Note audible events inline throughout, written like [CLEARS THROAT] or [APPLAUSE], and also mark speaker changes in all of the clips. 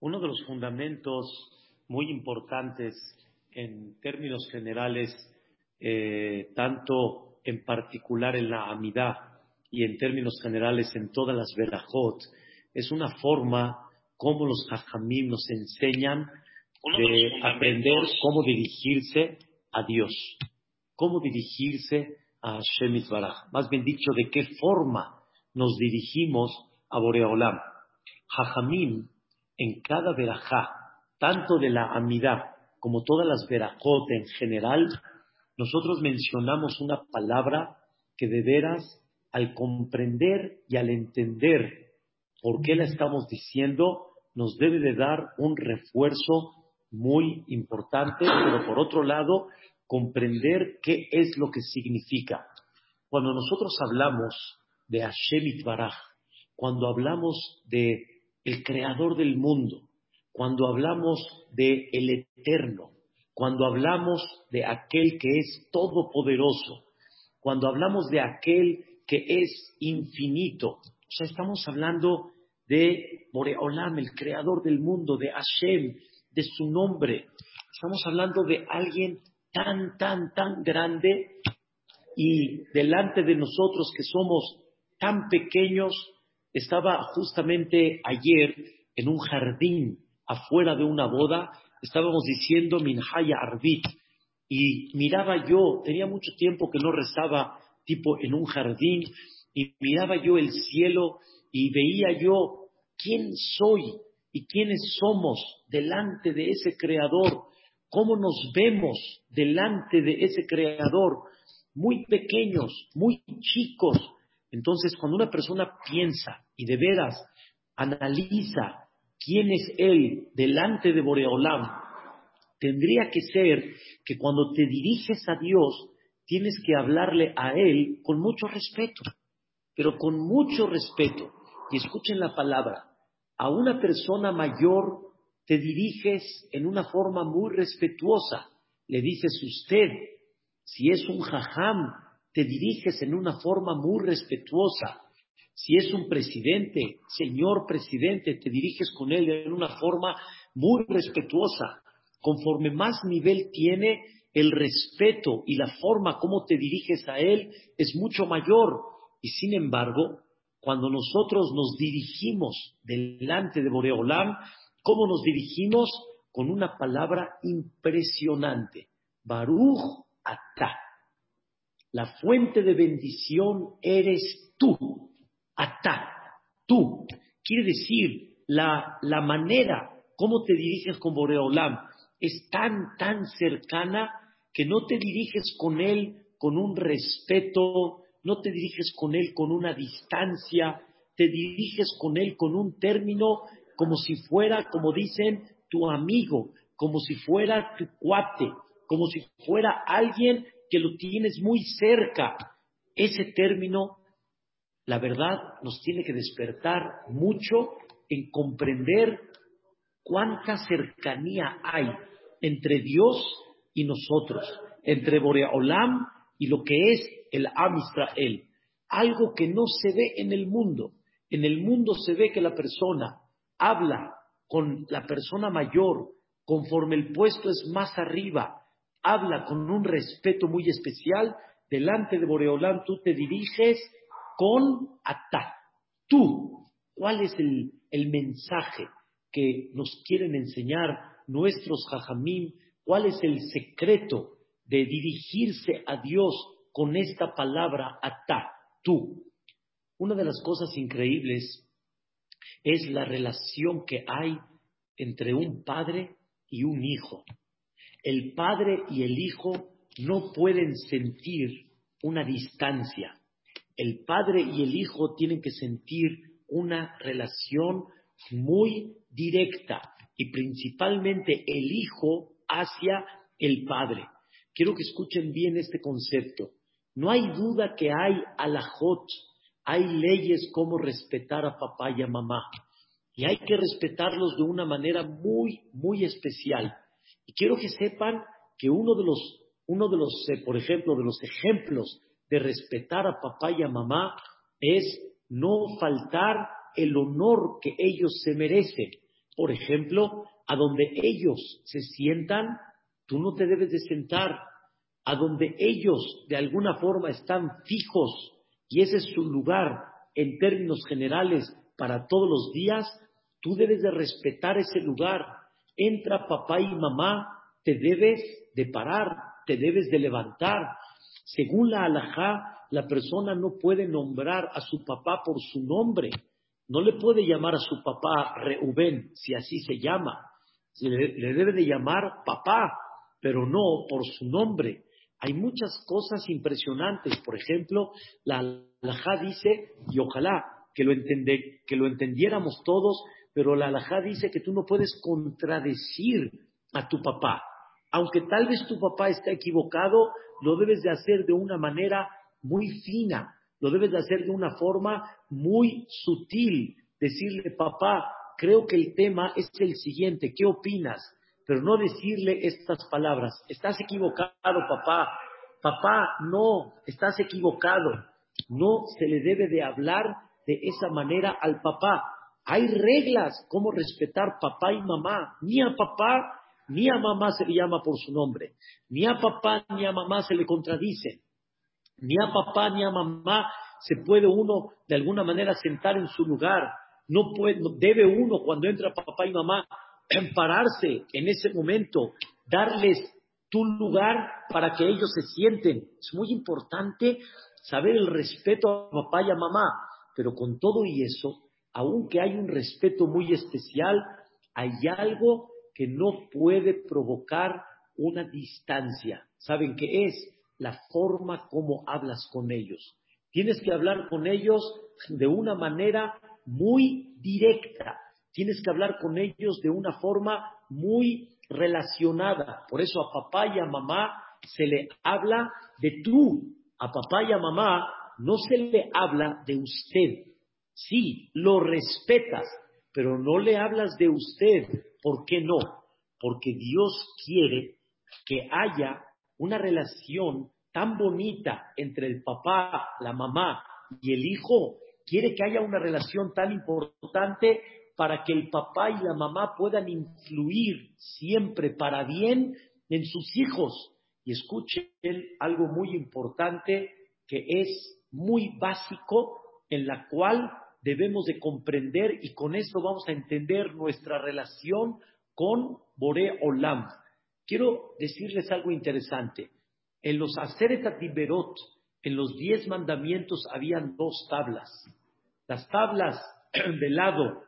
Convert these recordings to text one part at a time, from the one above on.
Speaker 1: Uno de los fundamentos muy importantes en términos generales, eh, tanto en particular en la amidad y en términos generales en todas las verajot, es una forma como los hajamim nos enseñan de aprender cómo dirigirse a Dios, cómo dirigirse a Shemit Baraj. Más bien dicho, de qué forma nos dirigimos a Boreolam. Jajamim en cada verajá, tanto de la amidad como todas las verajot en general, nosotros mencionamos una palabra que de veras, al comprender y al entender por qué la estamos diciendo, nos debe de dar un refuerzo muy importante, pero por otro lado, comprender qué es lo que significa. Cuando nosotros hablamos de Hashem Baraj, cuando hablamos de el creador del mundo, cuando hablamos de el eterno, cuando hablamos de aquel que es todopoderoso, cuando hablamos de aquel que es infinito, o sea, estamos hablando de Boreolam, el creador del mundo, de Hashem, de su nombre. Estamos hablando de alguien tan, tan, tan grande y delante de nosotros que somos tan pequeños, estaba justamente ayer en un jardín afuera de una boda, estábamos diciendo Minhaya Arbit y miraba yo, tenía mucho tiempo que no rezaba tipo en un jardín y miraba yo el cielo y veía yo quién soy y quiénes somos delante de ese creador, cómo nos vemos delante de ese creador, muy pequeños, muy chicos, entonces, cuando una persona piensa y de veras analiza quién es él delante de Boreolam, tendría que ser que cuando te diriges a Dios, tienes que hablarle a él con mucho respeto, pero con mucho respeto. Y escuchen la palabra, a una persona mayor te diriges en una forma muy respetuosa. Le dices usted, si es un jajam, te diriges en una forma muy respetuosa. Si es un presidente, señor presidente, te diriges con él en una forma muy respetuosa. Conforme más nivel tiene, el respeto y la forma como te diriges a él es mucho mayor. Y sin embargo, cuando nosotros nos dirigimos delante de Boreolam, ¿cómo nos dirigimos? Con una palabra impresionante. Baruch Atah. La fuente de bendición eres tú, Atá, tú. Quiere decir, la, la manera como te diriges con Boreolam es tan, tan cercana que no te diriges con él con un respeto, no te diriges con él con una distancia, te diriges con él con un término como si fuera, como dicen, tu amigo, como si fuera tu cuate, como si fuera alguien que lo tienes muy cerca. Ese término, la verdad, nos tiene que despertar mucho en comprender cuánta cercanía hay entre Dios y nosotros, entre Boreolam y lo que es el Am Israel. Algo que no se ve en el mundo. En el mundo se ve que la persona habla con la persona mayor conforme el puesto es más arriba habla con un respeto muy especial, delante de Boreolán tú te diriges con ata. Tú, ¿cuál es el, mensaje que nos quieren enseñar nuestros jajamim? ¿Cuál es el secreto de dirigirse a Dios con esta palabra ata, tú? Una de las cosas increíbles es la relación que hay entre un padre y un hijo el padre y el hijo no pueden sentir una distancia. El padre y el hijo tienen que sentir una relación muy directa y principalmente el hijo hacia el padre. Quiero que escuchen bien este concepto. No hay duda que hay alajot, hay leyes como respetar a papá y a mamá. Y hay que respetarlos de una manera muy, muy especial. Y quiero que sepan que uno de los, uno de los, eh, por ejemplo, de los ejemplos de respetar a papá y a mamá es no faltar el honor que ellos se merecen. Por ejemplo, a donde ellos se sientan, tú no te debes de sentar. A donde ellos de alguna forma están fijos y ese es su lugar en términos generales para todos los días, tú debes de respetar ese lugar. Entra papá y mamá, te debes de parar, te debes de levantar. Según la alajá, la persona no puede nombrar a su papá por su nombre. No le puede llamar a su papá Reubén, si así se llama. Le, debe de llamar papá, pero no por su nombre. Hay muchas cosas impresionantes. Por ejemplo, la alajá dice, y ojalá que lo, que lo entendiéramos todos, pero la alajá dice que tú no puedes contradecir a tu papá. Aunque tal vez tu papá esté equivocado, lo debes de hacer de una manera muy fina, lo debes de hacer de una forma muy sutil. Decirle, papá, creo que el tema es el siguiente, ¿qué opinas? Pero no decirle estas palabras, estás equivocado, papá, papá, no, estás equivocado. No se le debe de hablar de esa manera al papá. Hay reglas cómo respetar papá y mamá. Ni a papá ni a mamá se le llama por su nombre. Ni a papá ni a mamá se le contradice. Ni a papá ni a mamá se puede uno de alguna manera sentar en su lugar. No puede, debe uno cuando entra papá y mamá [CLEARS THROAT] pararse en ese momento, darles tu lugar para que ellos se sienten. Es muy importante saber el respeto a papá y a mamá, pero con todo y eso, aunque hay un respeto muy especial, hay algo que no puede provocar una distancia. ¿Saben qué es? La forma como hablas con ellos. Tienes que hablar con ellos de una manera muy directa. Tienes que hablar con ellos de una forma muy relacionada. Por eso a papá y a mamá se le habla de tú. A papá y a mamá no se le habla de usted. Sí, lo respetas, pero no le hablas de usted. ¿Por qué no? Porque Dios quiere que haya una relación tan bonita entre el papá, la mamá y el hijo. Quiere que haya una relación tan importante para que el papá y la mamá puedan influir siempre para bien en sus hijos. Y escuchen algo muy importante que es muy básico en la cual debemos de comprender y con esto vamos a entender nuestra relación con Bore Olam. Quiero decirles algo interesante. En los Aseret Atiberot, en los diez mandamientos, habían dos tablas. Las tablas [CLEARS THROAT] del lado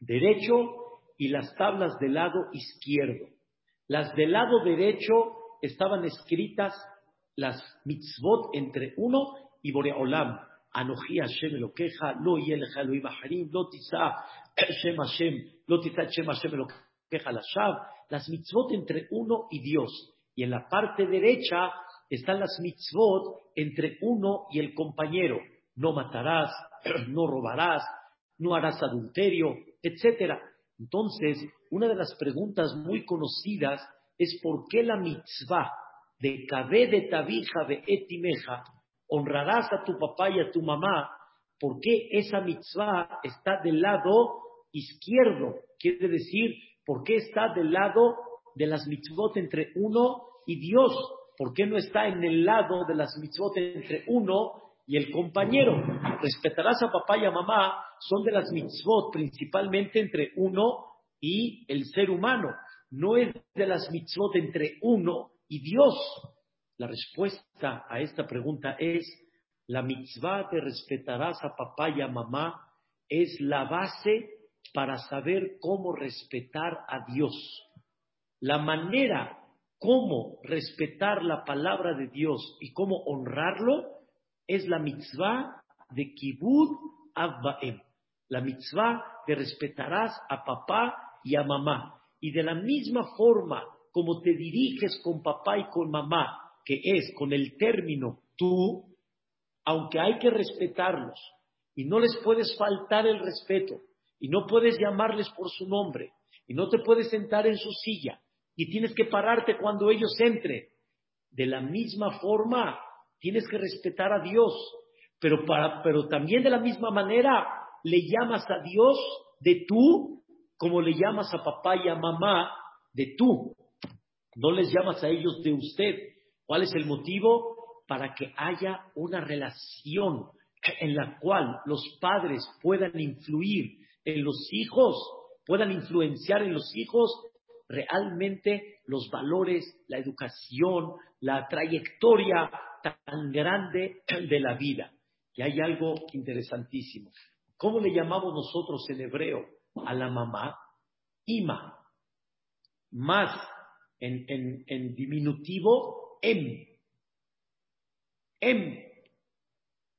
Speaker 1: derecho y las tablas del lado izquierdo. Las del lado derecho estaban escritas las mitzvot entre uno y Boreolam. Anoji Hashem queja, lo yelcha lo ibaharim, lo tisa Shem Hashem, lo tisa Shem Hashem queja la shav. Las mitzvot entre uno y Dios. Y en la parte derecha están las mitzvot entre uno y el compañero. No matarás, [CLEARS THROAT] no robarás, no harás adulterio, etc. Entonces, una de las preguntas muy conocidas es por qué la mitzvah de Kabé de Tabija de Etimeja, honrarás a tu papá y a tu mamá, ¿por qué esa mitzvah está del lado izquierdo? Quiere decir, ¿por qué está del lado de las mitzvot entre uno y Dios? ¿Por qué no está en el lado de las mitzvot entre uno y el compañero? Respetarás a papá y a mamá, son de las mitzvot principalmente entre uno y el ser humano. No es de las mitzvot entre uno y Dios. La respuesta a esta pregunta es, la mitzvah de respetarás a papá y a mamá es la base para saber cómo respetar a Dios. La manera cómo respetar la palabra de Dios y cómo honrarlo es la mitzvah de Kibud Abbaem. La mitzvah de respetarás a papá y a mamá. Y de la misma forma como te diriges con papá y con mamá, que es con el término tú, aunque hay que respetarlos y no les puedes faltar el respeto y no puedes llamarles por su nombre y no te puedes sentar en su silla y tienes que pararte cuando ellos entren. De la misma forma, tienes que respetar a Dios, pero, para, pero también de la misma manera le llamas a Dios de tú como le llamas a papá y a mamá de tú. No les llamas a ellos de usted. ¿Cuál es el motivo? Para que haya una relación en la cual los padres puedan influir en los hijos, puedan influenciar en los hijos realmente los valores, la educación, la trayectoria tan grande de la vida. Y hay algo interesantísimo. ¿Cómo le llamamos nosotros en hebreo a la mamá? Ima. Más en, diminutivo, em. Em.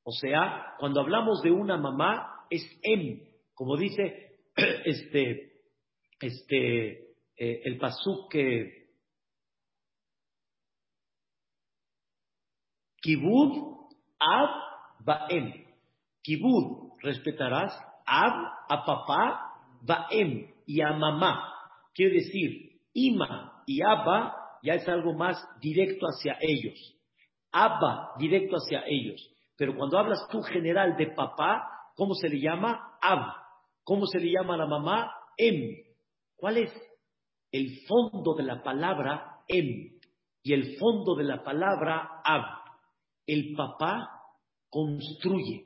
Speaker 1: O sea, cuando hablamos de una mamá, es em. Como dice [CLEARS THROAT] este, este, eh, el pasuk que Kibud Ab Baem. Kibud, respetarás Ab a papá, Baem y a mamá. Quiere decir, Ima y Abba ya es algo más directo hacia ellos. Abba, directo hacia ellos. Pero cuando hablas tú general de papá, ¿cómo se le llama? Ab. ¿Cómo se le llama a la mamá? Em. ¿Cuál es el fondo de la palabra em? Y el fondo de la palabra ab. El papá construye.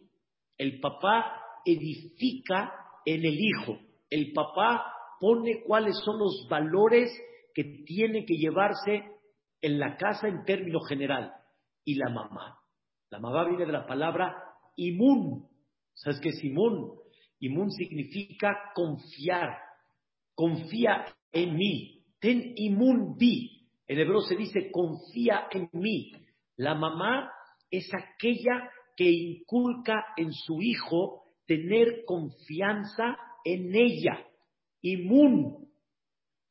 Speaker 1: El papá edifica en el hijo. El papá pone cuáles son los valores que tiene que llevarse en la casa en término general. Y la mamá. La mamá viene de la palabra imun. ¿Sabes qué es imun? Imun significa confiar. Confía en mí. Ten imun bi. En hebreo se dice confía en mí. La mamá es aquella que inculca en su hijo tener confianza en ella. Imun.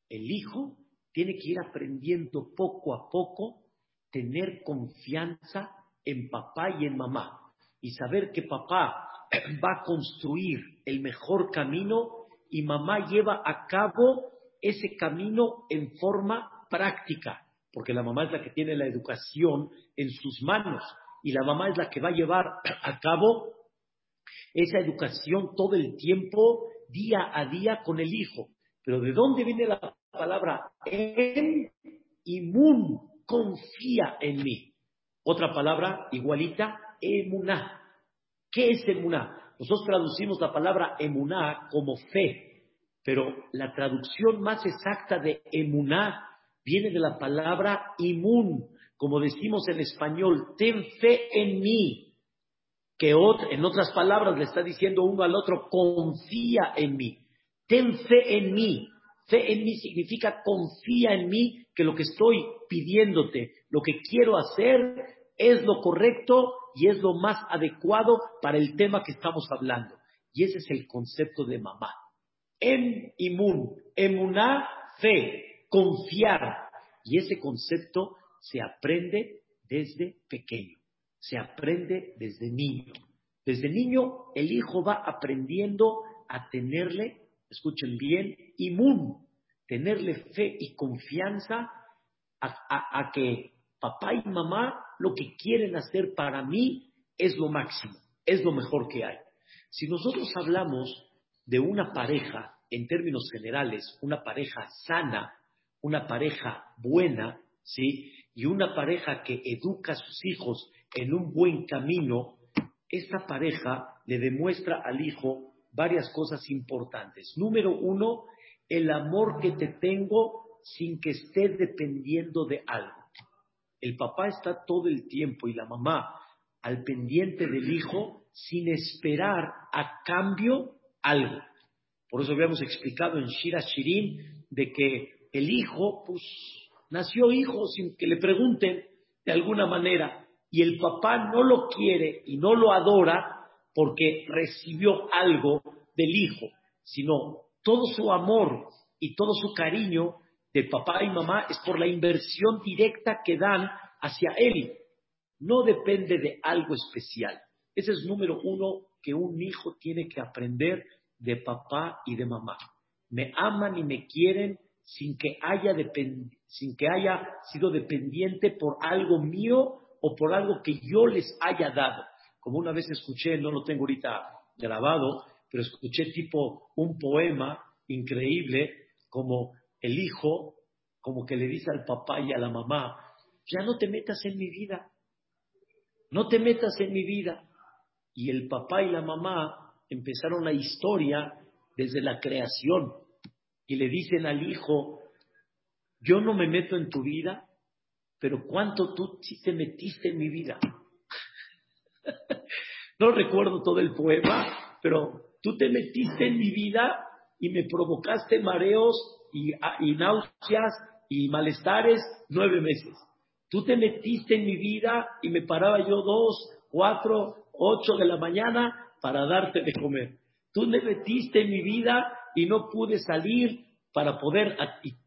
Speaker 1: El hijo tiene que ir aprendiendo poco a poco tener confianza en papá y en mamá y saber que papá [CLEARS THROAT] va a construir el mejor camino y mamá lleva a cabo ese camino en forma práctica, porque la mamá es la que tiene la educación en sus manos y la mamá es la que va a llevar [CLEARS THROAT] a cabo esa educación todo el tiempo, día a día con el hijo. Pero ¿de dónde viene la palabra en imun? Confía en mí. Otra palabra igualita, emuná. ¿Qué es emuná? Nosotros traducimos la palabra emuná como fe, pero la traducción más exacta de emuná viene de la palabra imun, como decimos en español, ten fe en mí que en otras palabras le está diciendo uno al otro, confía en mí, ten fe en mí. Fe en mí significa confía en mí, que lo que estoy pidiéndote, lo que quiero hacer es lo correcto y es lo más adecuado para el tema que estamos hablando. Y ese es el concepto de mamá. Em imun, emuná, fe, confiar. Y ese concepto se aprende desde pequeño se aprende desde niño. Desde niño el hijo va aprendiendo a tenerle, escuchen bien, inmun, tenerle fe y confianza a, que papá y mamá lo que quieren hacer para mí es lo máximo, es lo mejor que hay. Si nosotros hablamos de una pareja, en términos generales, una pareja sana, una pareja buena, ¿sí? Y una pareja que educa a sus hijos en un buen camino, esta pareja le demuestra al hijo varias cosas importantes. Número uno, el amor que te tengo sin que esté dependiendo de algo. El papá está todo el tiempo y la mamá al pendiente del hijo sin esperar a cambio algo. Por eso habíamos explicado en Shira Shirin de que el hijo, pues, nació hijo sin que le pregunten de alguna manera y el papá no lo quiere y no lo adora porque recibió algo del hijo, sino todo su amor y todo su cariño de papá y mamá es por la inversión directa que dan hacia él. No depende de algo especial. Ese es número uno que un hijo tiene que aprender de papá y de mamá. Me aman y me quieren sin que haya, sin que haya sido dependiente por algo mío o por algo que yo les haya dado. Como una vez escuché, no lo tengo ahorita grabado, pero escuché tipo un poema increíble como el hijo, como que le dice al papá y a la mamá, ya no te metas en mi vida, no te metas en mi vida. Y el papá y la mamá empezaron la historia desde la creación y le dicen al hijo, yo no me meto en tu vida, pero ¿cuánto tú te metiste en mi vida? [LAUGHS] no recuerdo todo el poema, pero tú te metiste en mi vida y me provocaste mareos y, y náuseas y malestares nueve meses. Tú te metiste en mi vida y me paraba yo dos, cuatro, ocho de la mañana para darte de comer. Tú me metiste en mi vida y no pude salir para poder,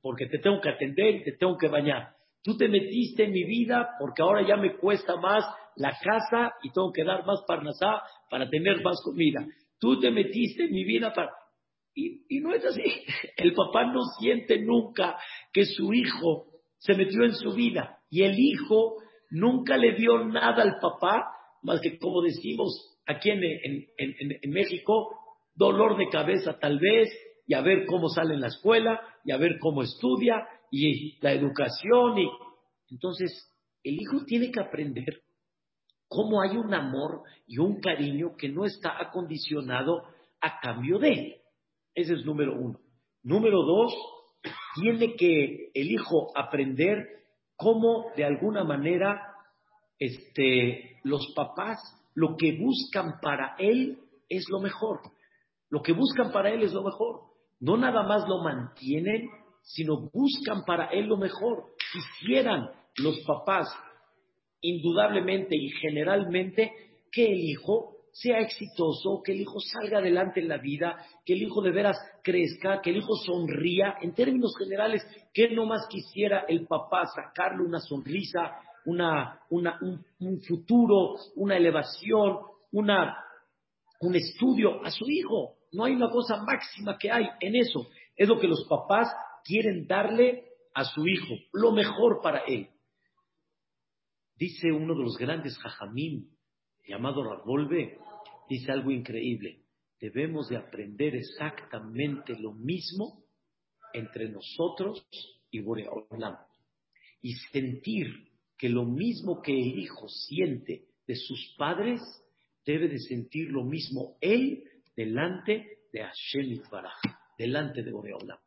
Speaker 1: porque te tengo que atender y te tengo que bañar. Tú te metiste en mi vida porque ahora ya me cuesta más la casa y tengo que dar más parnasá para tener más comida. Tú te metiste en mi vida para... Y, no es así. [LAUGHS] El papá no siente nunca que su hijo se metió en su vida y el hijo nunca le dio nada al papá más que, como decimos aquí en, en México, dolor de cabeza tal vez, y a ver cómo sale en la escuela, y a ver cómo estudia, y la educación. Y... Entonces, el hijo tiene que aprender cómo hay un amor y un cariño que no está acondicionado a cambio de. Ese es número uno. Número dos, tiene que el hijo aprender cómo de alguna manera este, los papás lo que buscan para él es lo mejor. Lo que buscan para él es lo mejor. No nada más lo mantienen, sino buscan para él lo mejor. Quisieran los papás, indudablemente y generalmente, que el hijo sea exitoso, que el hijo salga adelante en la vida, que el hijo de veras crezca, que el hijo sonría. En términos generales, que no más quisiera el papá sacarle una sonrisa, una, una, un, futuro, una elevación, una, un estudio a su hijo. No hay una cosa máxima que hay en eso. Es lo que los papás quieren darle a su hijo, lo mejor para él. Dice uno de los grandes jajamín, llamado Ravolve, dice algo increíble. Debemos de aprender exactamente lo mismo entre nosotros y Boreolam. Y sentir que lo mismo que el hijo siente de sus padres, debe de sentir lo mismo él delante de Hashem Itbaraj, delante de Boreolam.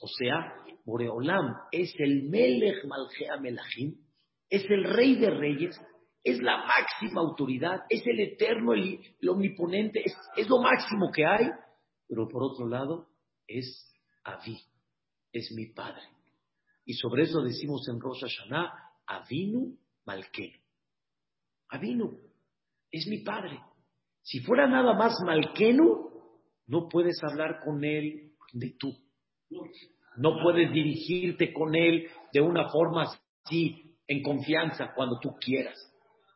Speaker 1: O sea, Boreolam es el Melech Malgea Melachim, es el rey de reyes, es la máxima autoridad, es el eterno, el, omniponente, es, lo máximo que hay, pero por otro lado es Avi, es mi padre. Y sobre eso decimos en Rosh Hashanah, Avinu Malkenu. Avinu es mi padre. Si fuera nada más Malkenu, no puedes hablar con él de tú. No puedes dirigirte con él de una forma así, en confianza, cuando tú quieras.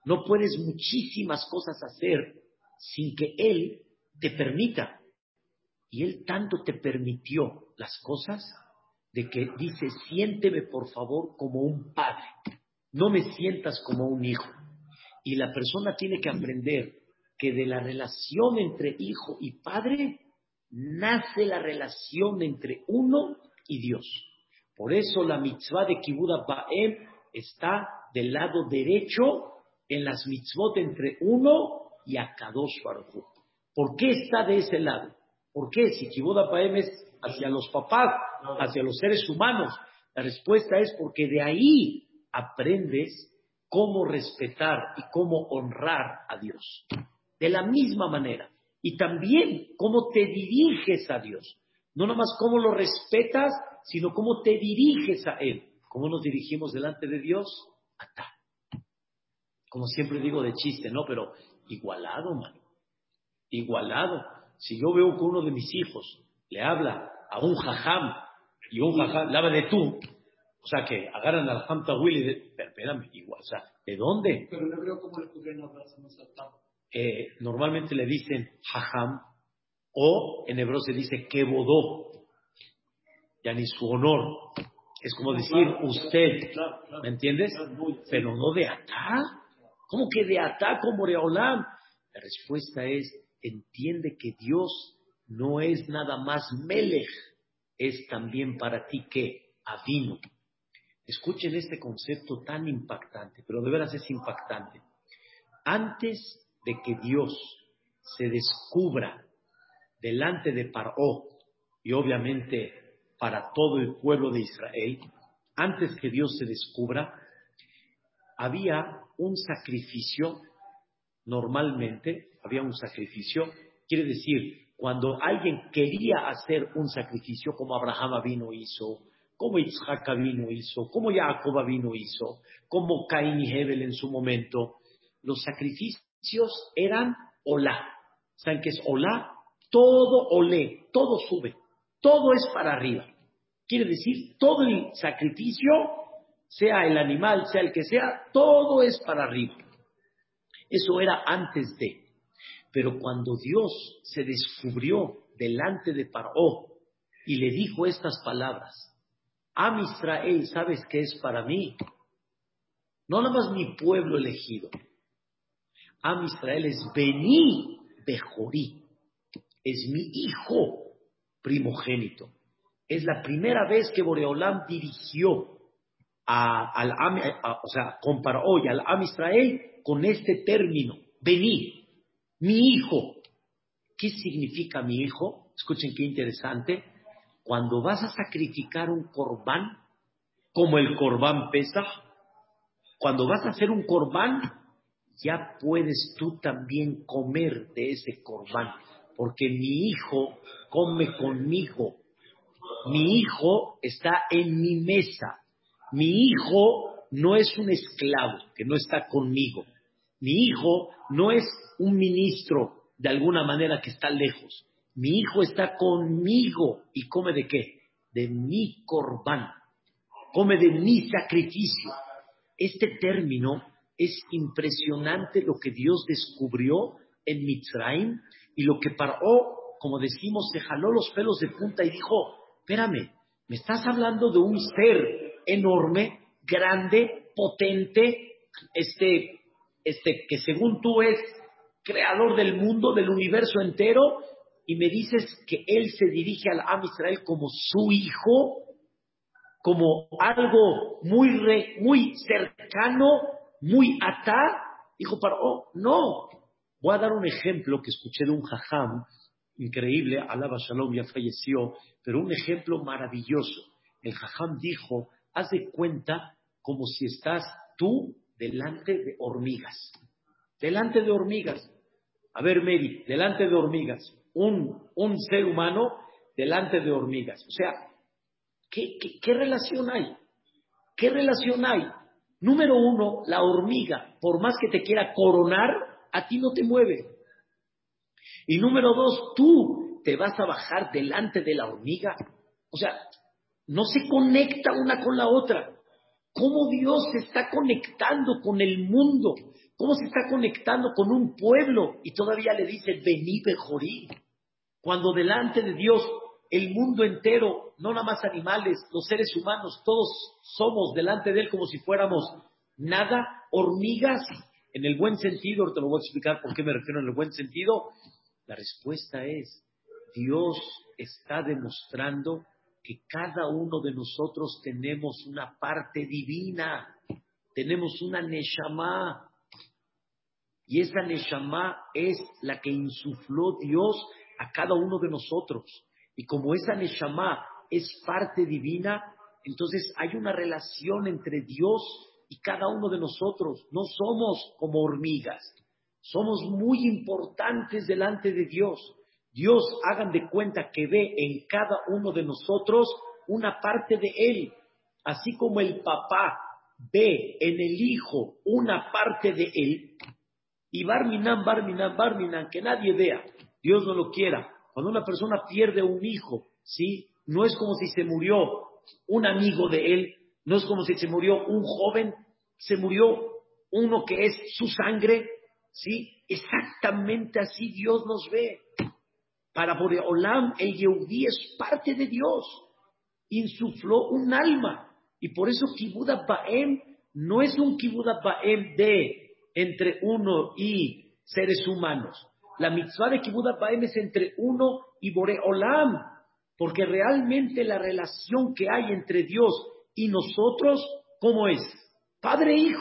Speaker 1: No puedes muchísimas cosas hacer sin que él te permita. Y él tanto te permitió las cosas de que dice, siénteme por favor como un padre, no me sientas como un hijo. Y la persona tiene que aprender que de la relación entre hijo y padre nace la relación entre uno y Dios. Por eso la mitzvah de Kibuda Ba'em está del lado derecho en las mitzvot entre uno y Akadosh Baruj ¿Por qué está de ese lado? ¿Por qué? Si Kibuda Ba'em es hacia los papás, hacia los seres humanos, la respuesta es porque de ahí aprendes cómo respetar y cómo honrar a Dios. De la misma manera. Y también cómo te diriges a Dios. No nomás cómo lo respetas, sino cómo te diriges a Él. ¿Cómo nos dirigimos delante de Dios? Atá. Como siempre digo de chiste, ¿no? Pero igualado, mano. Igualado. Si yo veo que uno de mis hijos le habla a un jajam y un jajam le habla de tú, o sea que agarran al Hamta Willy de, espérame, igual, o sea, ¿de dónde?
Speaker 2: Pero no creo cómo le podrían hablar
Speaker 1: eh, normalmente le dicen jajam, o en hebreo se dice kebodó, ya ni su honor. Es como decir usted, ¿me entiendes? Pero no de atá. ¿Cómo que de atá como Reolam? La respuesta es, entiende que Dios no es nada más Melech, es también para ti que avino. Escuchen este concepto tan impactante, pero de veras es impactante. Antes de que Dios se descubra delante de Paró y obviamente para todo el pueblo de Israel, antes que Dios se descubra, había un sacrificio, normalmente había un sacrificio, quiere decir, cuando alguien quería hacer un sacrificio, como Abraham vino hizo, como Isaac vino hizo, como Jacob vino hizo, como Caín y Hebel en su momento, los sacrificios eran olá. ¿Saben qué es olá? Todo olé, todo sube, todo es para arriba. Quiere decir, todo el sacrificio, sea el animal, sea el que sea, todo es para arriba. Eso era antes de. Pero cuando Dios se descubrió delante de Paró y le dijo estas palabras, Am Israel, ¿sabes qué es para mí? No nada más mi pueblo elegido. Am Israel es Bení Bejorí. Es mi hijo primogénito. Es la primera vez que Boreolam dirigió al Am, o sea, comparó hoy al Am Israel con este término, Bení, mi hijo. ¿Qué significa mi hijo? Escuchen qué interesante cuando vas a sacrificar un corbán, como el corbán pesa, cuando vas a hacer un corbán, ya puedes tú también comer de ese corbán, porque mi hijo come conmigo, mi hijo está en mi mesa, mi hijo no es un esclavo que no está conmigo, mi hijo no es un ministro de alguna manera que está lejos, mi hijo está conmigo y come de qué? De mi corbán. Come de mi sacrificio. Este término es impresionante lo que Dios descubrió en Mitzrayim y lo que paró, como decimos, se jaló los pelos de punta y dijo, espérame, me estás hablando de un ser enorme, grande, potente, este, este, que según tú es creador del mundo, del universo entero, y me dices que él se dirige al Am Israel como su hijo, como algo muy, muy cercano, muy atá, dijo oh, no. Voy a dar un ejemplo que escuché de un jajam increíble, Alaba Shalom ya falleció, pero un ejemplo maravilloso. El jajam dijo, haz de cuenta como si estás tú delante de hormigas. Delante de hormigas. A ver, Mary, delante de hormigas un, un ser humano delante de hormigas. O sea, ¿qué, qué, relación hay? ¿Qué relación hay? Número uno, la hormiga, por más que te quiera coronar, a ti no te mueve. Y número dos, tú te vas a bajar delante de la hormiga. O sea, no se conecta una con la otra. ¿Cómo Dios se está conectando con el mundo? ¿Cómo se está conectando con un pueblo? Y todavía le dice, vení Bejorí. Cuando delante de Dios el mundo entero, no nada más animales, los seres humanos, todos somos delante de Él como si fuéramos nada, hormigas, en el buen sentido, te lo voy a explicar por qué me refiero en el buen sentido. La respuesta es, Dios está demostrando que cada uno de nosotros tenemos una parte divina, tenemos una Neshama, y esa Neshama es la que insufló Dios a cada uno de nosotros. Y como esa Neshama es parte divina, entonces hay una relación entre Dios y cada uno de nosotros. No somos como hormigas, somos muy importantes delante de Dios. Dios, hagan de cuenta que ve en cada uno de nosotros una parte de Él, así como el papá ve en el hijo una parte de Él, y Barminan, Barminan, Barminan, que nadie vea, Dios no lo quiera. Cuando una persona pierde un hijo, ¿sí? No es como si se murió un amigo de él, no es como si se murió un joven, se murió uno que es su sangre, ¿sí? Exactamente así Dios nos ve. Para Boreolam, el Yehudí es parte de Dios. Insufló un alma. Y por eso Kibuda Baem no es un Kibuda Baem de entre uno y seres humanos. La mitzvah de Kibbutz Baem es entre uno y Bore Olam. Porque realmente la relación que hay entre Dios y nosotros, ¿cómo es? Padre e.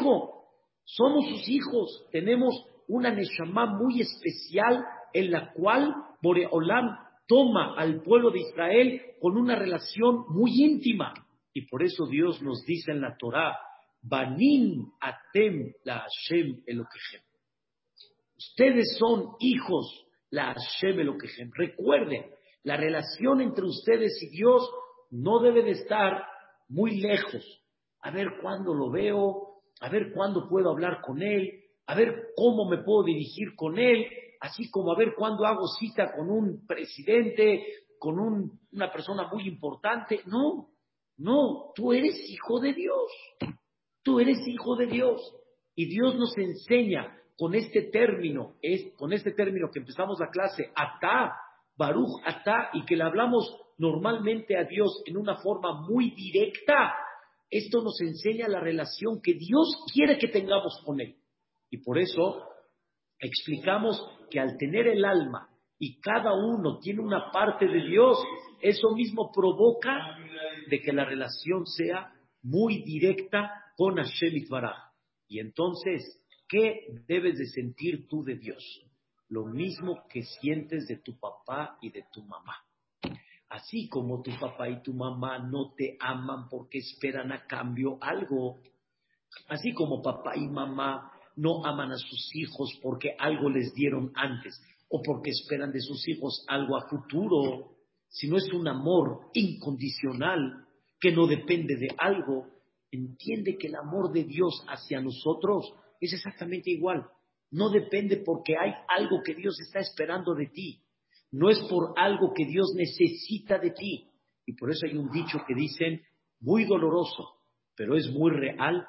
Speaker 1: Somos sus hijos. Tenemos una Neshama muy especial en la cual Boreolam toma al pueblo de Israel con una relación muy íntima. Y por eso Dios nos dice en la Torah, Banim atem la Hashem Elokechem. Ustedes son hijos la Hashem Elokechem. Recuerden, la relación entre ustedes y Dios no debe de estar muy lejos. A ver cuándo lo veo, a ver cuándo puedo hablar con Él, a ver cómo me puedo dirigir con Él, así como a ver cuándo hago cita con un presidente, con una persona muy importante. No, no, tú eres hijo de Dios. Tú eres hijo de Dios. Y Dios nos enseña con este término, es, con este término que empezamos la clase, atá, baruch atá, y que le hablamos normalmente a Dios en una forma muy directa, esto nos enseña la relación que Dios quiere que tengamos con Él. Y por eso explicamos que al tener el alma y cada uno tiene una parte de Dios, eso mismo provoca de que la relación sea muy directa con Hashem Itbaraj. Y entonces, ¿qué debes de sentir tú de Dios? Lo mismo que sientes de tu papá y de tu mamá. Así como tu papá y tu mamá no te aman porque esperan a cambio algo, así como papá y mamá no aman a sus hijos porque algo les dieron antes o porque esperan de sus hijos algo a futuro, si no es un amor incondicional que no depende de algo, entiende que el amor de Dios hacia nosotros es exactamente igual. No depende porque hay algo que Dios está esperando de ti. No es por algo que Dios necesita de ti. Y por eso hay un dicho que dicen, muy doloroso, pero es muy real.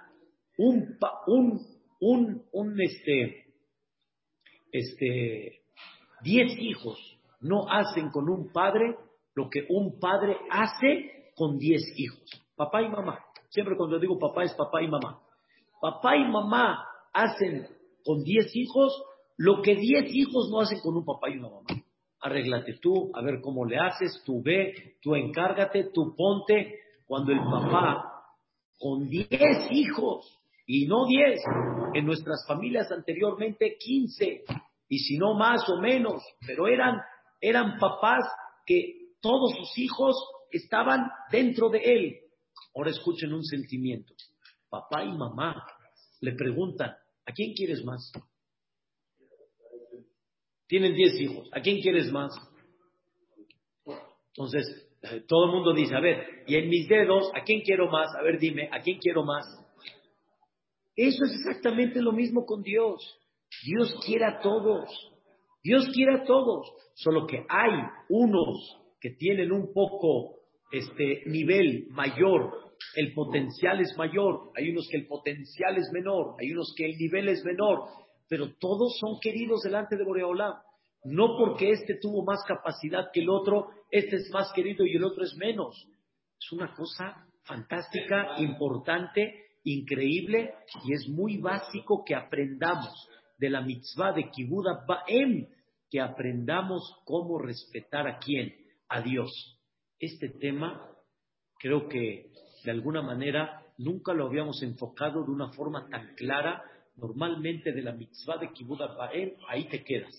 Speaker 1: Un, un, un, un este, este, diez hijos no hacen con un padre lo que un padre hace con diez hijos. Papá y mamá. Siempre cuando digo papá es papá y mamá. Papá y mamá hacen con diez hijos lo que diez hijos no hacen con un papá y una mamá. Arréglate tú, a ver cómo le haces, tú ve, tú encárgate, tú ponte. Cuando el papá con diez hijos, y no diez, en nuestras familias anteriormente quince, y si no más o menos, pero eran, eran papás que todos sus hijos estaban dentro de él. Ahora escuchen un sentimiento. Papá y mamá le preguntan, ¿a quién quieres más? Tienen diez hijos, ¿a quién quieres más? Entonces, eh, todo el mundo dice, a ver, y en mis dedos, ¿a quién quiero más? A ver, dime, ¿a quién quiero más? Eso es exactamente lo mismo con Dios. Dios quiere a todos. Dios quiere a todos. Solo que hay unos que tienen un poco este nivel mayor, el potencial es mayor, hay unos que el potencial es menor, hay unos que el nivel es menor, pero todos son queridos delante de Boreolam. No porque este tuvo más capacidad que el otro, este es más querido y el otro es menos. Es una cosa fantástica, importante, increíble y es muy básico que aprendamos de la mitzvah de Kibuda Ba'em, que aprendamos cómo respetar a quién, a Dios este tema creo que de alguna manera nunca lo habíamos enfocado de una forma tan clara. Normalmente de la mitzvah de Kibbutz Baem, ahí te quedas.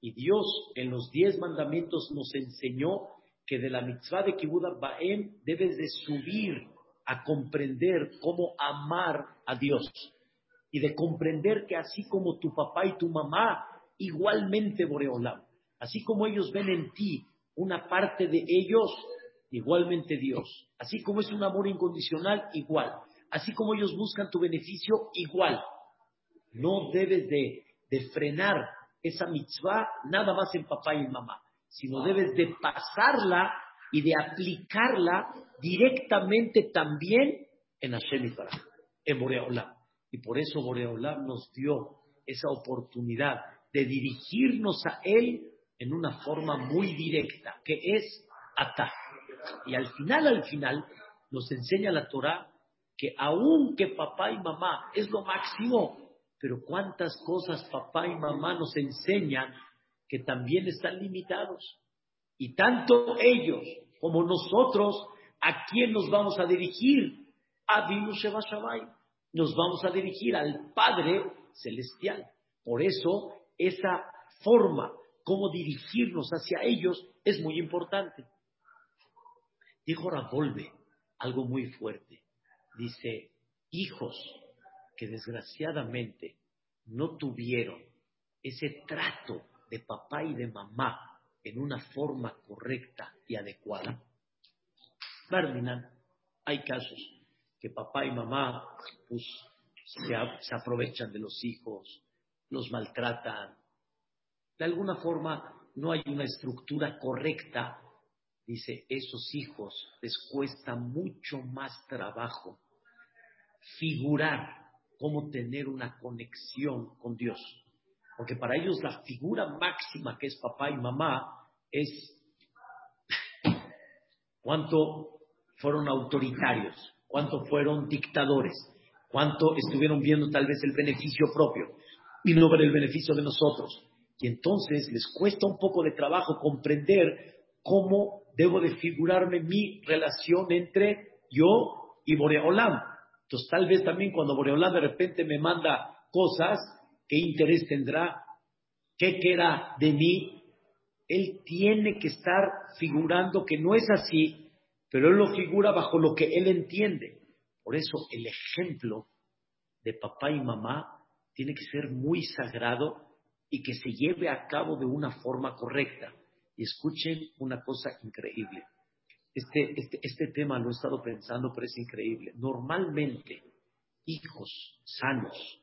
Speaker 1: Y Dios en los diez mandamientos nos enseñó que de la mitzvah de Kibbutz Baem debes de subir a comprender cómo amar a Dios. Y de comprender que así como tu papá y tu mamá, igualmente Boreolam, así como ellos ven en ti una parte de ellos, igualmente Dios. Así como es un amor incondicional, igual. Así como ellos buscan tu beneficio, igual. No debes de, frenar esa mitzvah nada más en papá y en mamá, sino debes de pasarla y de aplicarla directamente también en Hashem y en Boreolam. Y por eso Boreolam nos dio esa oportunidad de dirigirnos a Él en una forma muy directa, que es atar. Y al final, al final, nos enseña la Torah que aunque papá y mamá es lo máximo, pero cuántas cosas papá y mamá nos enseñan que también están limitados. Y tanto ellos como nosotros, ¿a quién nos vamos a dirigir? A Sheba Nos vamos a dirigir al Padre Celestial. Por eso, esa forma como dirigirnos hacia ellos es muy importante. Dijo Ravolve algo muy fuerte. Dice, hijos que desgraciadamente no tuvieron ese trato de papá y de mamá en una forma correcta y adecuada. Barminan, hay casos que papá y mamá pues, se, se aprovechan de los hijos, los maltratan. De alguna forma no hay una estructura correcta. Dice, esos hijos les cuesta mucho más trabajo figurar cómo tener una conexión con Dios. Porque para ellos la figura máxima que es papá y mamá es cuánto fueron autoritarios, cuánto fueron dictadores, cuánto estuvieron viendo tal vez el beneficio propio y no ver el beneficio de nosotros. Y entonces les cuesta un poco de trabajo comprender cómo debo de figurarme mi relación entre yo y Boreolam. Entonces tal vez también cuando Boreolam de repente me manda cosas, ¿qué interés tendrá? ¿Qué queda de mí? Él tiene que estar figurando que no es así, pero él lo figura bajo lo que él entiende. Por eso el ejemplo de papá y mamá tiene que ser muy sagrado y que se lleve a cabo de una forma correcta. Y escuchen una cosa increíble. Este, este, este tema lo he estado pensando, pero es increíble. Normalmente, hijos sanos,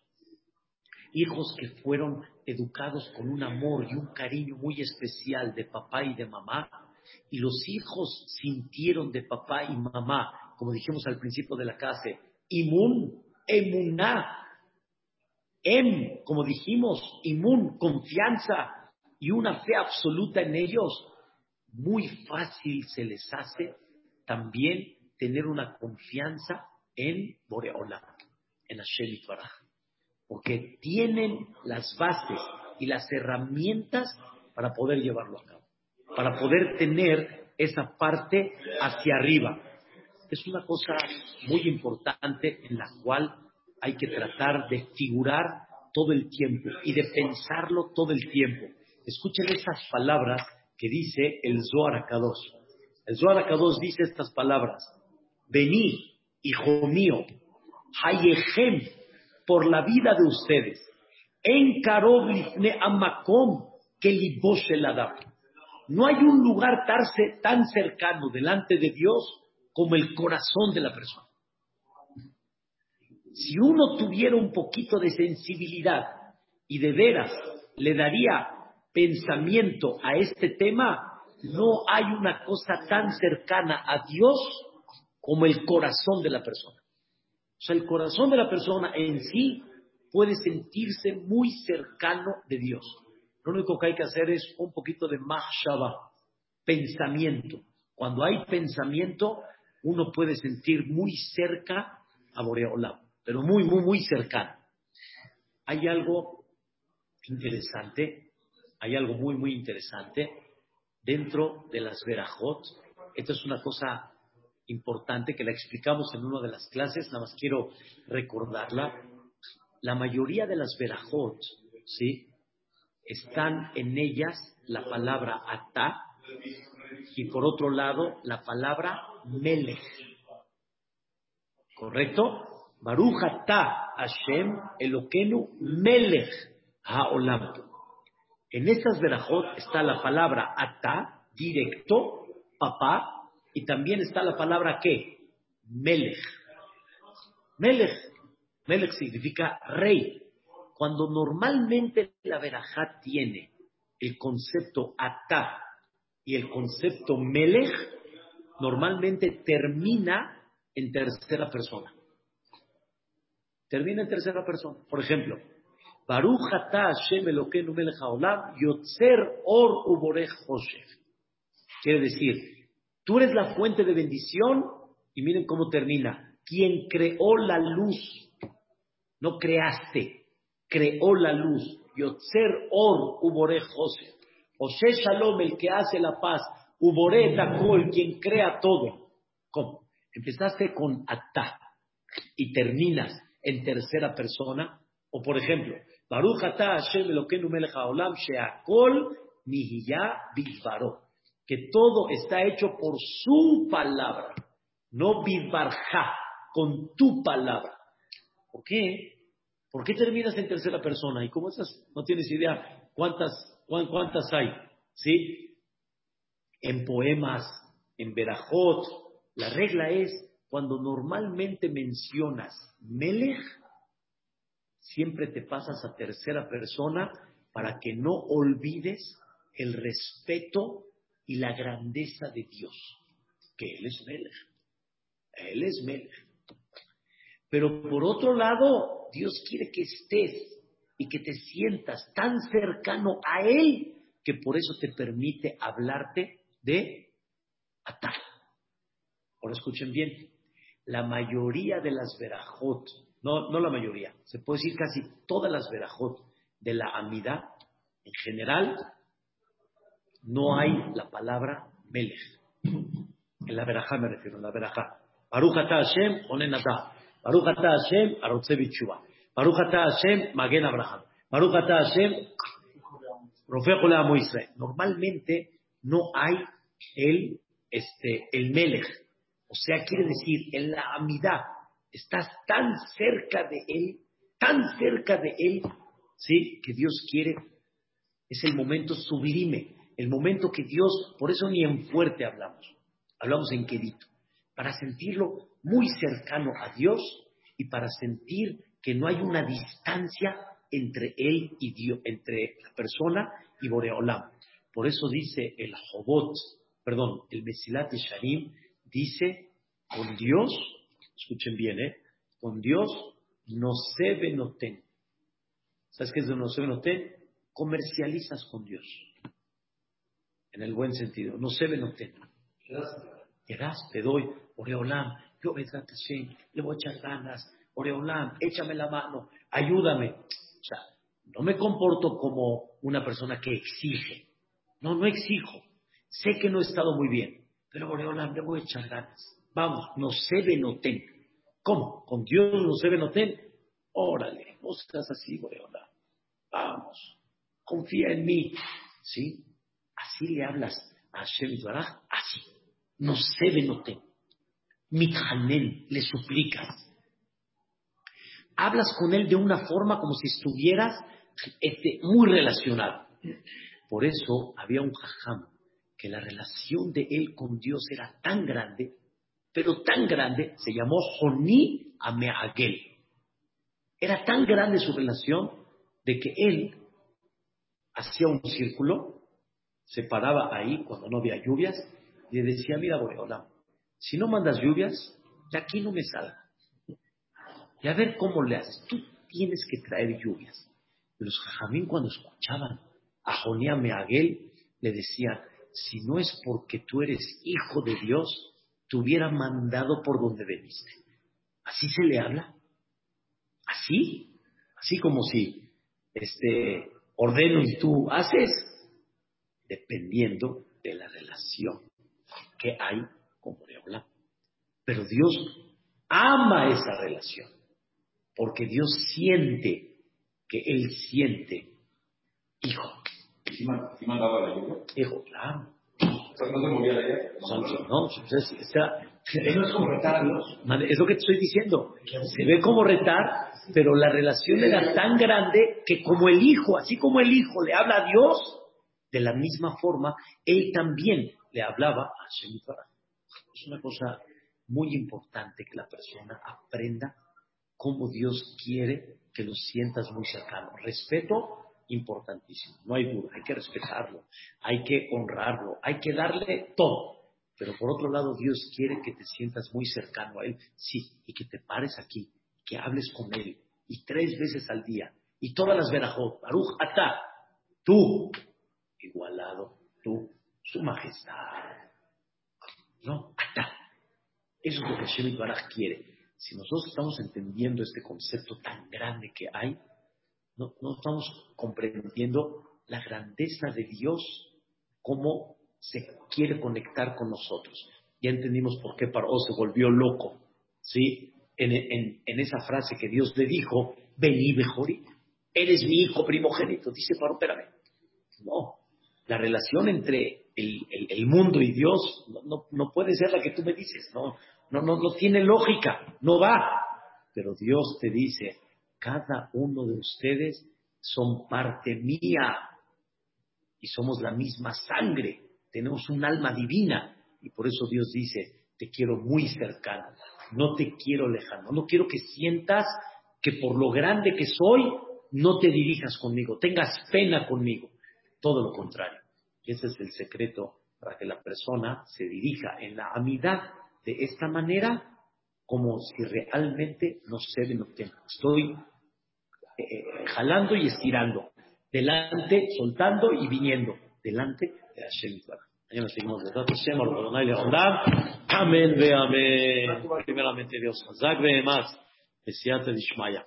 Speaker 1: hijos que fueron educados con un amor y un cariño muy especial de papá y de mamá, y los hijos sintieron de papá y mamá, como dijimos al principio de la clase, imun, emuná, em, como dijimos, imun, confianza y una fe absoluta en ellos, muy fácil se les hace también tener una confianza en Boreola, en Hashem Farah porque tienen las bases y las herramientas para poder llevarlo a cabo, para poder tener esa parte hacia arriba. Es una cosa muy importante en la cual hay que tratar de figurar todo el tiempo y de pensarlo todo el tiempo. Escuchen esas palabras que dice el Zohar Akadosh. El Zohar Akadosh dice estas palabras: Vení, hijo mío, Hayehem por la vida de ustedes. En Karobifne Amakom que la No hay un lugar tan cercano delante de Dios como el corazón de la persona. Si uno tuviera un poquito de sensibilidad y de veras le daría pensamiento a este tema, no hay una cosa tan cercana a Dios como el corazón de la persona. O sea, el corazón de la persona en sí puede sentirse muy cercano de Dios. Lo único que hay que hacer es un poquito de mahshaba, pensamiento. Cuando hay pensamiento, uno puede sentir muy cerca a Boreolam, pero muy, muy, muy cercano. Hay algo interesante, hay algo muy, muy interesante dentro de las verajot. Esto es una cosa importante que la explicamos en una de las clases, nada más quiero recordarla. La mayoría de las verajot, ¿sí? Están en ellas la palabra ata y por otro lado la palabra melech. ¿Correcto? Baruch ata Hashem Elokenu melech haolam. En estas verajot está la palabra ata, directo, papá, y también está la palabra ¿qué? Melech. Melech. Melech significa rey. Cuando normalmente la verajá tiene el concepto atá y el concepto melech, normalmente termina en tercera persona. Termina en tercera persona. Por ejemplo, Baruch atá Hashem Elokeinu melech yotzer or uborech. Quiere decir, Tú eres la fuente de bendición y miren cómo termina. Quien creó la luz, no creaste, creó la luz. Yotzer Or Ubore José. José Shalom, el que hace la paz. Uboreta Kol, quien crea todo. ¿Cómo? Empezaste con Atá y terminas en tercera persona. O por ejemplo, Baruch Atá Hashem Elokeinu Melech Haolam Sheakol Nihiya Bidvaro. Que todo está hecho por su palabra, no Bidvarja, con tu palabra. ¿Por qué? ¿Por qué terminas en tercera persona? Y como esas, no tienes idea cuántas, cuántas hay. ¿Sí? En poemas, en verajot, la regla es cuando normalmente mencionas Melech, siempre te pasas a tercera persona para que no olvides el respeto y la grandeza de Dios, que Él es Melech. Él es Melech. Pero por otro lado, Dios quiere que estés y que te sientas tan cercano a Él que por eso te permite hablarte de atar. Ahora escuchen bien, la mayoría de las verajot, no, no la mayoría, se puede decir casi todas las verajot de la amidad, en general, no hay la palabra melech. En la verajá me refiero, en la verajá. Baruch Hashem, onenatah. Baruch Hashem. Baruch Hashem, magen Abraham. Baruch Hashem. Normalmente no hay el, este, el melech. O sea, quiere decir, en la amidad, estás tan cerca de él, tan cerca de él, ¿sí? Que Dios quiere, es el momento sublime, el momento que Dios, por eso ni en fuerte hablamos, hablamos en quedito, para sentirlo muy cercano a Dios y para sentir que no hay una distancia entre él y Dios, entre la persona y Boreolam. Por eso dice el Jobot, perdón, el Mesilat Sharim, dice, con Dios, escuchen bien, ¿eh? Con Dios no se venoten. ¿Sabes qué es de no se venoten? Comercializas con Dios. En el buen sentido. No se venoten. Te das, te doy, Boreolam, yo le voy a echar ganas, Oreolam, échame la mano, ayúdame. O sea, no me comporto como una persona que exige. No, no exijo. Sé que no he estado muy bien, pero Oreolam, le voy a echar ganas. Vamos, no se venoten. ¿Cómo? ¿Con Dios no se venoten? Órale, no estás así, Oreolam. Vamos, confía en mí. ¿Sí? Así le hablas a Hashem así. No se venoten mithanen, le suplicas. Hablas con él de una forma como si estuvieras este, muy relacionado. Por eso había un jajam que la relación de él con Dios era tan grande, pero tan grande, se llamó Joní Ameagel. Era tan grande su relación de que él hacía un círculo, se paraba ahí cuando no había lluvias y le decía, mira, hola si no mandas lluvias, de aquí no me salga. Y a ver cómo le haces. Tú tienes que traer lluvias. Los jajamín cuando escuchaban a Jonía Meaguel, le decían, si no es porque tú eres hijo de Dios, te hubiera mandado por donde veniste. ¿Así se le habla? ¿Así? Así como si este, ordeno y tú haces, dependiendo de la relación que hay pero Dios ama esa relación, porque Dios siente que Él siente hijo.
Speaker 3: ¿Sí mandaba la lluvia?
Speaker 1: Hijo, claro.
Speaker 3: ¿No se movía la lluvia?
Speaker 1: No, entonces, eso es como retar Es lo que te estoy diciendo. Se ve como retar, pero la relación era tan grande que como el hijo, así como el hijo le habla a Dios, de la misma forma, él también le hablaba a Hashem Es una cosa muy importante que la persona aprenda cómo Dios quiere que lo sientas muy cercano. Respeto, importantísimo, no hay duda, hay que respetarlo, hay que honrarlo, hay que darle todo. Pero por otro lado, Dios quiere que te sientas muy cercano a Él, sí, y que te pares aquí, que hables con Él, y tres veces al día, y todas las verajot, Baruch Ata, tú, igualado, tú, su majestad. No, Ata, eso es lo que Hashem Baraj quiere. Si nosotros estamos entendiendo este concepto tan grande que hay, no, no estamos comprendiendo la grandeza de Dios como se quiere conectar con nosotros. Ya entendimos por qué Paró se volvió loco, ¿sí? En, en, esa frase que Dios le dijo, vení Bejorí, eres mi hijo primogénito. Dice Paró, espérame. No, la relación entre el, el, mundo y Dios no, no, puede ser la que tú me dices, no, no, no, no tiene lógica, no va. Pero Dios te dice, cada uno de ustedes son parte mía y somos la misma sangre, tenemos un alma divina y por eso Dios dice, te quiero muy cercano, no te quiero lejano, no quiero que sientas que por lo grande que soy, no te dirijas conmigo, tengas pena conmigo, todo lo contrario. Ese es el secreto para que la persona se dirija en la amidad de esta manera como si realmente no de lo que estoy eh, jalando y estirando, delante, soltando y viniendo, delante de Hashem Mañana seguimos de Hashem, Amén, ve amén. Primeramente Dios, Hazak ve más, Dishmaya.